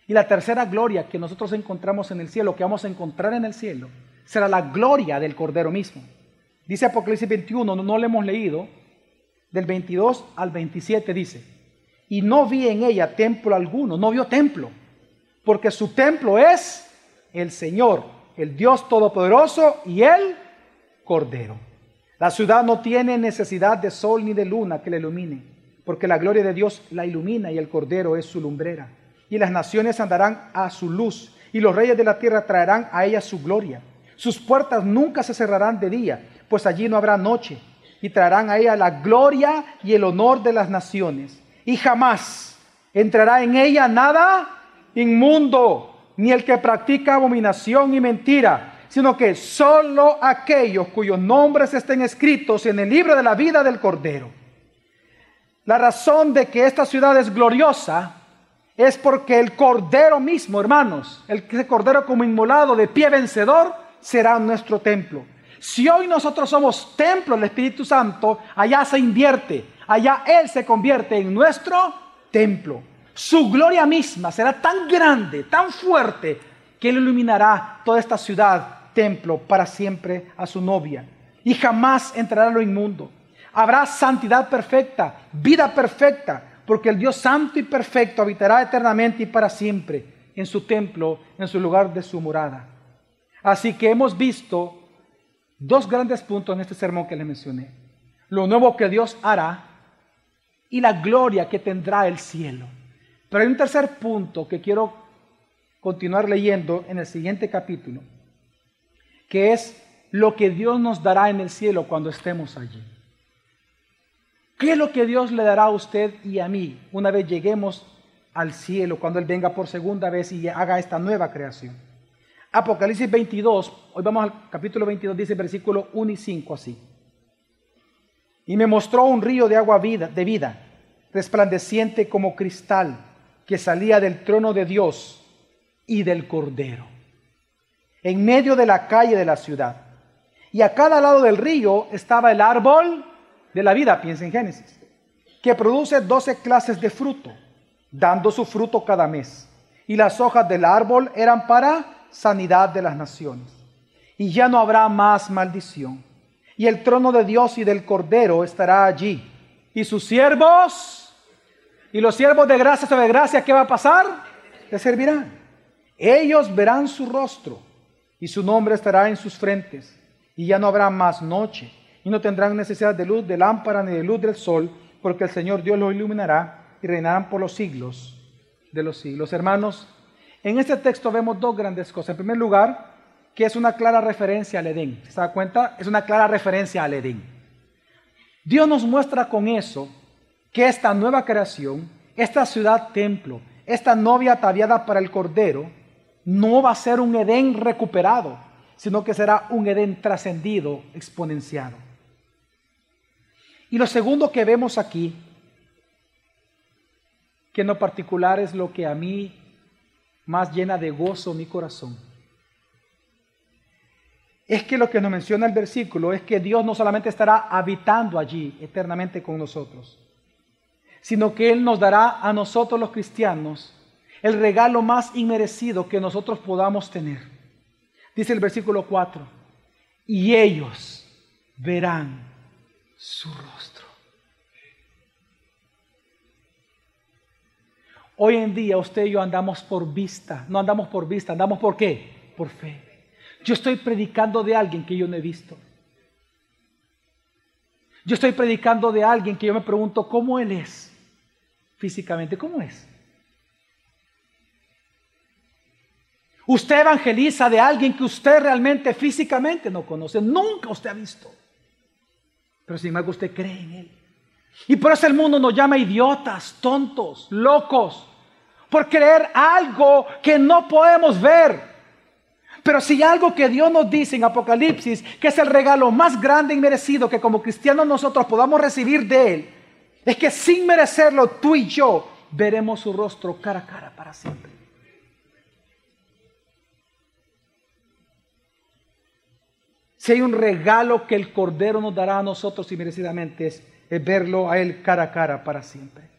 Y la tercera gloria que nosotros encontramos en el cielo, que vamos a encontrar en el cielo, será la gloria del cordero mismo. Dice Apocalipsis 21, no, no lo hemos leído, del 22 al 27 dice, y no vi en ella templo alguno, no vio templo, porque su templo es el Señor, el Dios Todopoderoso y el Cordero. La ciudad no tiene necesidad de sol ni de luna que la ilumine, porque la gloria de Dios la ilumina y el Cordero es su lumbrera. Y las naciones andarán a su luz, y los reyes de la tierra traerán a ella su gloria. Sus puertas nunca se cerrarán de día, pues allí no habrá noche, y traerán a ella la gloria y el honor de las naciones. Y jamás entrará en ella nada inmundo ni el que practica abominación y mentira, sino que solo aquellos cuyos nombres estén escritos en el libro de la vida del Cordero. La razón de que esta ciudad es gloriosa es porque el Cordero mismo, hermanos, el Cordero como inmolado de pie vencedor, será nuestro templo. Si hoy nosotros somos templo del Espíritu Santo, allá se invierte, allá Él se convierte en nuestro templo. Su gloria misma será tan grande, tan fuerte, que Él iluminará toda esta ciudad, templo, para siempre a su novia. Y jamás entrará lo inmundo. Habrá santidad perfecta, vida perfecta, porque el Dios santo y perfecto habitará eternamente y para siempre en su templo, en su lugar de su morada. Así que hemos visto dos grandes puntos en este sermón que les mencioné. Lo nuevo que Dios hará y la gloria que tendrá el cielo. Pero hay un tercer punto que quiero continuar leyendo en el siguiente capítulo, que es lo que Dios nos dará en el cielo cuando estemos allí. ¿Qué es lo que Dios le dará a usted y a mí una vez lleguemos al cielo, cuando Él venga por segunda vez y haga esta nueva creación? Apocalipsis 22, hoy vamos al capítulo 22, dice versículo 1 y 5 así. Y me mostró un río de agua vida, de vida, resplandeciente como cristal que salía del trono de Dios y del Cordero, en medio de la calle de la ciudad. Y a cada lado del río estaba el árbol de la vida, piensa en Génesis, que produce doce clases de fruto, dando su fruto cada mes. Y las hojas del árbol eran para sanidad de las naciones. Y ya no habrá más maldición. Y el trono de Dios y del Cordero estará allí. Y sus siervos Y los siervos de gracia sobre gracia, ¿qué va a pasar? Le servirán. Ellos verán su rostro y su nombre estará en sus frentes. Y ya no habrá más noche. Y no tendrán necesidad de luz de lámpara ni de luz del sol, porque el Señor Dios los iluminará y reinarán por los siglos de los siglos. Hermanos, en este texto vemos dos grandes cosas. En primer lugar, que es una clara referencia al Edén. ¿Se da cuenta? Es una clara referencia al Edén. Dios nos muestra con eso que esta nueva creación, esta ciudad templo, esta novia ataviada para el Cordero, no va a ser un Edén recuperado, sino que será un Edén trascendido, exponenciado. Y lo segundo que vemos aquí, que en lo particular es lo que a mí más llena de gozo mi corazón, es que lo que nos menciona el versículo es que Dios no solamente estará habitando allí eternamente con nosotros, sino que Él nos dará a nosotros los cristianos el regalo más inmerecido que nosotros podamos tener. Dice el versículo 4, y ellos verán su rostro. Hoy en día usted y yo andamos por vista, no andamos por vista, andamos por qué? Por fe. Yo estoy predicando de alguien que yo no he visto. Yo estoy predicando de alguien que yo me pregunto cómo él es físicamente, cómo es. Usted evangeliza de alguien que usted realmente físicamente no conoce, nunca usted ha visto. Pero sin embargo usted cree en él. Y por eso el mundo nos llama idiotas, tontos, locos, por creer algo que no podemos ver. Pero si algo que Dios nos dice en Apocalipsis, que es el regalo más grande y merecido que como cristianos nosotros podamos recibir de Él, es que sin merecerlo tú y yo veremos su rostro cara a cara para siempre. Si hay un regalo que el Cordero nos dará a nosotros inmerecidamente es, es verlo a Él cara a cara para siempre.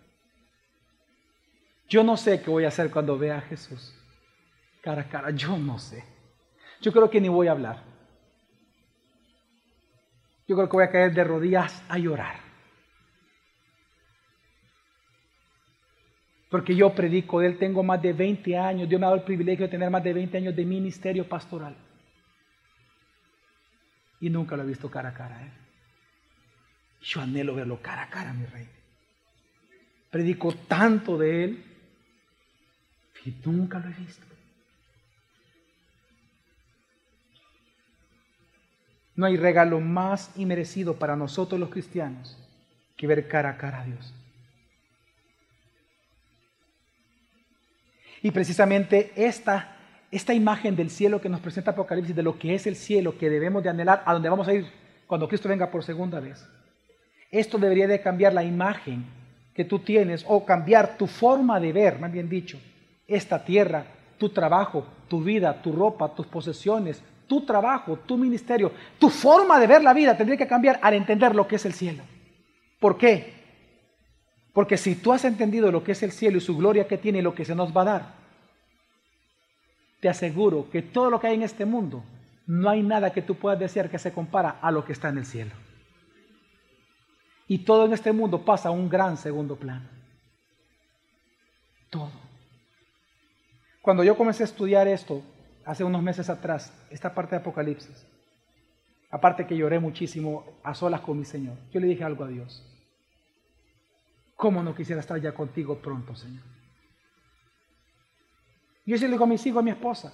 Yo no sé qué voy a hacer cuando vea a Jesús cara a cara, yo no sé. Yo creo que ni voy a hablar. Yo creo que voy a caer de rodillas a llorar. Porque yo predico de él, tengo más de 20 años, Dios me ha dado el privilegio de tener más de 20 años de ministerio pastoral. Y nunca lo he visto cara a cara. ¿eh? Yo anhelo verlo cara a cara, mi rey. Predico tanto de él y nunca lo he visto. No hay regalo más inmerecido para nosotros los cristianos que ver cara a cara a Dios. Y precisamente esta, esta imagen del cielo que nos presenta Apocalipsis, de lo que es el cielo, que debemos de anhelar, a donde vamos a ir cuando Cristo venga por segunda vez. Esto debería de cambiar la imagen que tú tienes o cambiar tu forma de ver, más bien dicho, esta tierra, tu trabajo, tu vida, tu ropa, tus posesiones, tu trabajo, tu ministerio, tu forma de ver la vida tendría que cambiar al entender lo que es el cielo. ¿Por qué? Porque si tú has entendido lo que es el cielo y su gloria que tiene y lo que se nos va a dar, te aseguro que todo lo que hay en este mundo, no hay nada que tú puedas decir que se compara a lo que está en el cielo. Y todo en este mundo pasa a un gran segundo plano. Todo. Cuando yo comencé a estudiar esto, hace unos meses atrás, esta parte de Apocalipsis, aparte que lloré muchísimo a solas con mi Señor, yo le dije algo a Dios. ¿Cómo no quisiera estar ya contigo pronto, Señor? Yo se le digo a mis hijos, a mi esposa,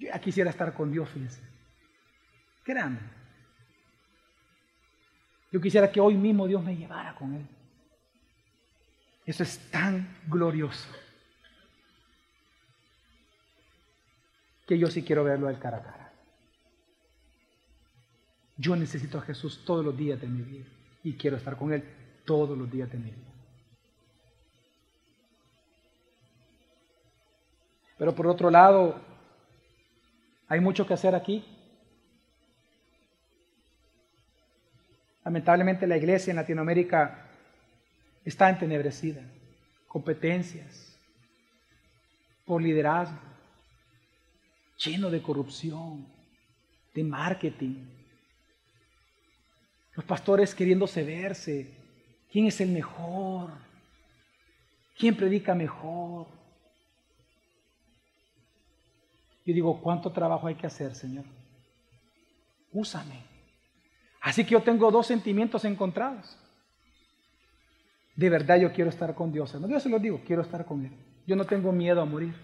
yo ya quisiera estar con Dios, fíjense. Créanme. Yo quisiera que hoy mismo Dios me llevara con Él. Eso es tan glorioso. Que yo sí quiero verlo al cara a cara. Yo necesito a Jesús todos los días de mi vida y quiero estar con Él todos los días de mi vida. Pero por otro lado, hay mucho que hacer aquí. Lamentablemente la iglesia en Latinoamérica está entenebrecida. Competencias, por liderazgo, lleno de corrupción, de marketing. Los pastores queriéndose verse, quién es el mejor, ¿Quién predica mejor? Yo digo, ¿cuánto trabajo hay que hacer, Señor? Úsame. Así que yo tengo dos sentimientos encontrados. De verdad yo quiero estar con Dios. No, yo se lo digo, quiero estar con Él. Yo no tengo miedo a morir.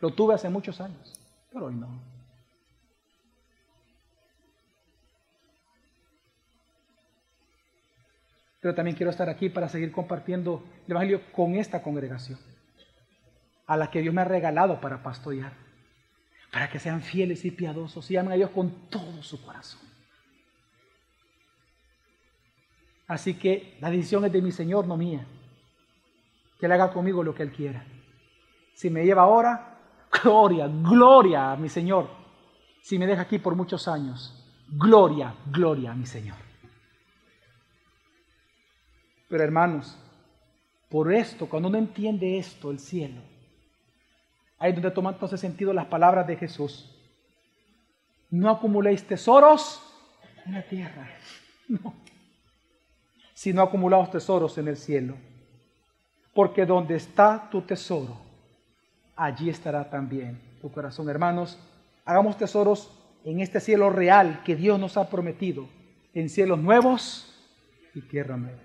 Lo tuve hace muchos años, pero hoy no. Pero también quiero estar aquí para seguir compartiendo el Evangelio con esta congregación, a la que Dios me ha regalado para pastorear, para que sean fieles y piadosos y amen a Dios con todo su corazón. Así que la decisión es de mi Señor, no mía. Que Él haga conmigo lo que Él quiera. Si me lleva ahora, gloria, gloria a mi Señor. Si me deja aquí por muchos años, gloria, gloria a mi Señor. Pero hermanos, por esto, cuando uno entiende esto, el cielo, ahí es donde toman entonces sentido las palabras de Jesús. No acumuléis tesoros en la tierra. No sino acumulados tesoros en el cielo. Porque donde está tu tesoro, allí estará también tu corazón. Hermanos, hagamos tesoros en este cielo real que Dios nos ha prometido, en cielos nuevos y tierra nueva.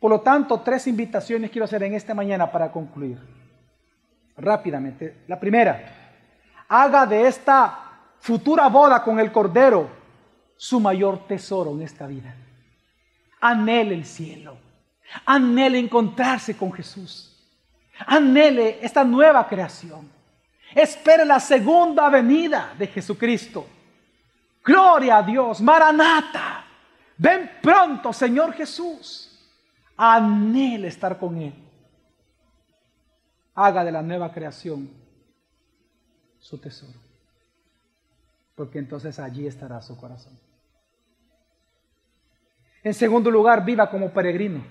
Por lo tanto, tres invitaciones quiero hacer en esta mañana para concluir. Rápidamente. La primera, haga de esta futura boda con el Cordero su mayor tesoro en esta vida anhele el cielo, anhele encontrarse con Jesús, anhele esta nueva creación, espere la segunda venida de Jesucristo. Gloria a Dios, Maranata, ven pronto, Señor Jesús. Anhele estar con Él. Haga de la nueva creación su tesoro, porque entonces allí estará su corazón. En segundo lugar, viva como peregrino.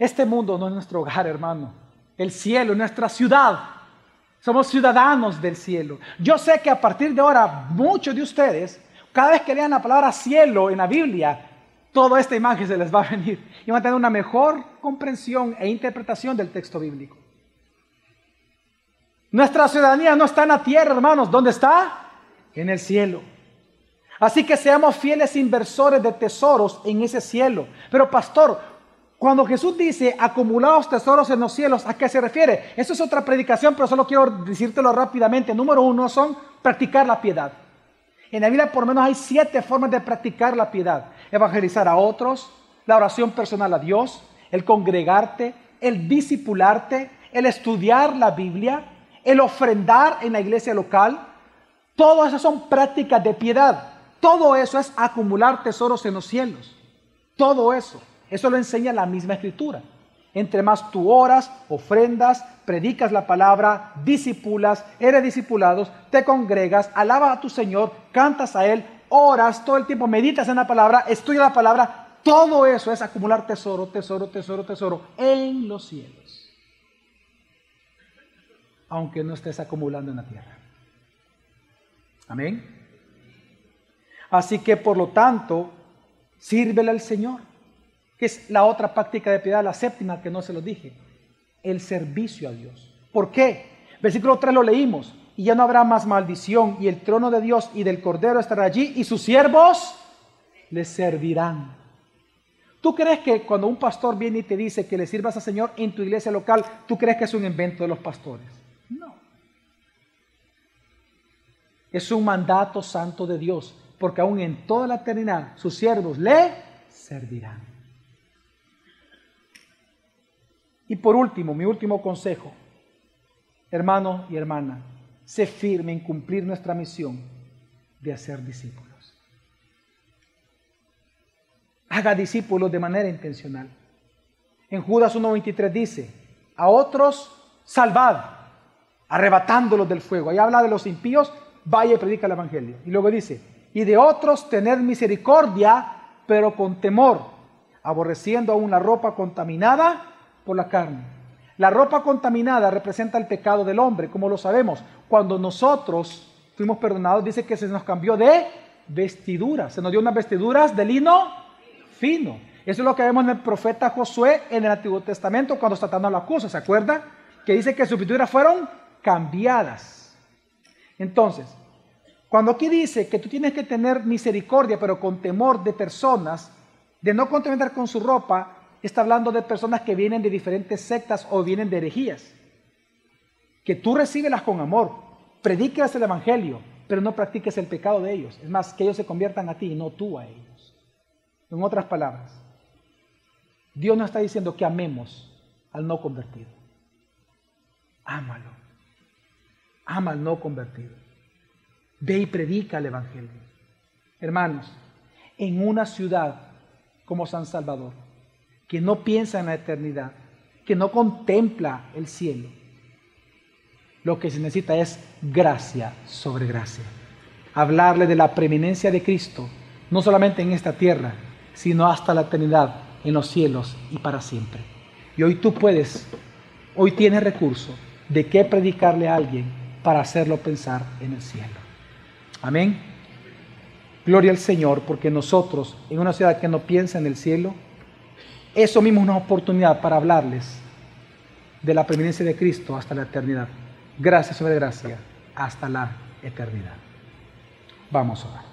Este mundo no es nuestro hogar, hermano. El cielo es nuestra ciudad. Somos ciudadanos del cielo. Yo sé que a partir de ahora muchos de ustedes, cada vez que lean la palabra cielo en la Biblia, toda esta imagen se les va a venir y van a tener una mejor comprensión e interpretación del texto bíblico. Nuestra ciudadanía no está en la tierra, hermanos. ¿Dónde está? En el cielo. Así que seamos fieles inversores de tesoros en ese cielo. Pero pastor, cuando Jesús dice acumulados tesoros en los cielos, ¿a qué se refiere? Eso es otra predicación, pero solo quiero decírtelo rápidamente. Número uno son practicar la piedad. En la Biblia por lo menos hay siete formas de practicar la piedad. Evangelizar a otros, la oración personal a Dios, el congregarte, el discipularte, el estudiar la Biblia, el ofrendar en la iglesia local. Todas esas son prácticas de piedad. Todo eso es acumular tesoros en los cielos. Todo eso. Eso lo enseña la misma escritura. Entre más tú oras, ofrendas, predicas la palabra, disipulas, eres discipulados, te congregas, alabas a tu Señor, cantas a Él, oras todo el tiempo, meditas en la palabra, estudias la palabra. Todo eso es acumular tesoro, tesoro, tesoro, tesoro en los cielos. Aunque no estés acumulando en la tierra. Amén. Así que por lo tanto, sírvele al Señor, que es la otra práctica de piedad, la séptima que no se lo dije, el servicio a Dios. ¿Por qué? Versículo 3 lo leímos, y ya no habrá más maldición, y el trono de Dios y del Cordero estará allí, y sus siervos le servirán. ¿Tú crees que cuando un pastor viene y te dice que le sirvas al Señor en tu iglesia local, tú crees que es un invento de los pastores? No. Es un mandato santo de Dios porque aún en toda la eternidad sus siervos le servirán. Y por último, mi último consejo, hermano y hermana, sé firme en cumplir nuestra misión de hacer discípulos. Haga discípulos de manera intencional. En Judas 1.23 dice, a otros salvad, arrebatándolos del fuego. Ahí habla de los impíos, vaya y predica el Evangelio. Y luego dice, y de otros tener misericordia, pero con temor, aborreciendo aún la ropa contaminada por la carne. La ropa contaminada representa el pecado del hombre, como lo sabemos. Cuando nosotros fuimos perdonados, dice que se nos cambió de vestidura, se nos dio unas vestiduras de lino fino. Eso es lo que vemos en el profeta Josué en el Antiguo Testamento cuando está tratando la cosa, ¿se acuerda? Que dice que sus vestiduras fueron cambiadas. Entonces, cuando aquí dice que tú tienes que tener misericordia, pero con temor de personas, de no contaminar con su ropa, está hablando de personas que vienen de diferentes sectas o vienen de herejías. Que tú recíbelas con amor, predíquelas el evangelio, pero no practiques el pecado de ellos. Es más, que ellos se conviertan a ti y no tú a ellos. En otras palabras, Dios no está diciendo que amemos al no convertido. Ámalo. Ama al no convertido. Ve y predica el Evangelio. Hermanos, en una ciudad como San Salvador, que no piensa en la eternidad, que no contempla el cielo, lo que se necesita es gracia sobre gracia. Hablarle de la preeminencia de Cristo, no solamente en esta tierra, sino hasta la eternidad, en los cielos y para siempre. Y hoy tú puedes, hoy tienes recurso de qué predicarle a alguien para hacerlo pensar en el cielo. Amén. Gloria al Señor, porque nosotros, en una ciudad que no piensa en el cielo, eso mismo es una oportunidad para hablarles de la preeminencia de Cristo hasta la eternidad. Gracias sobre gracia hasta la eternidad. Vamos a orar.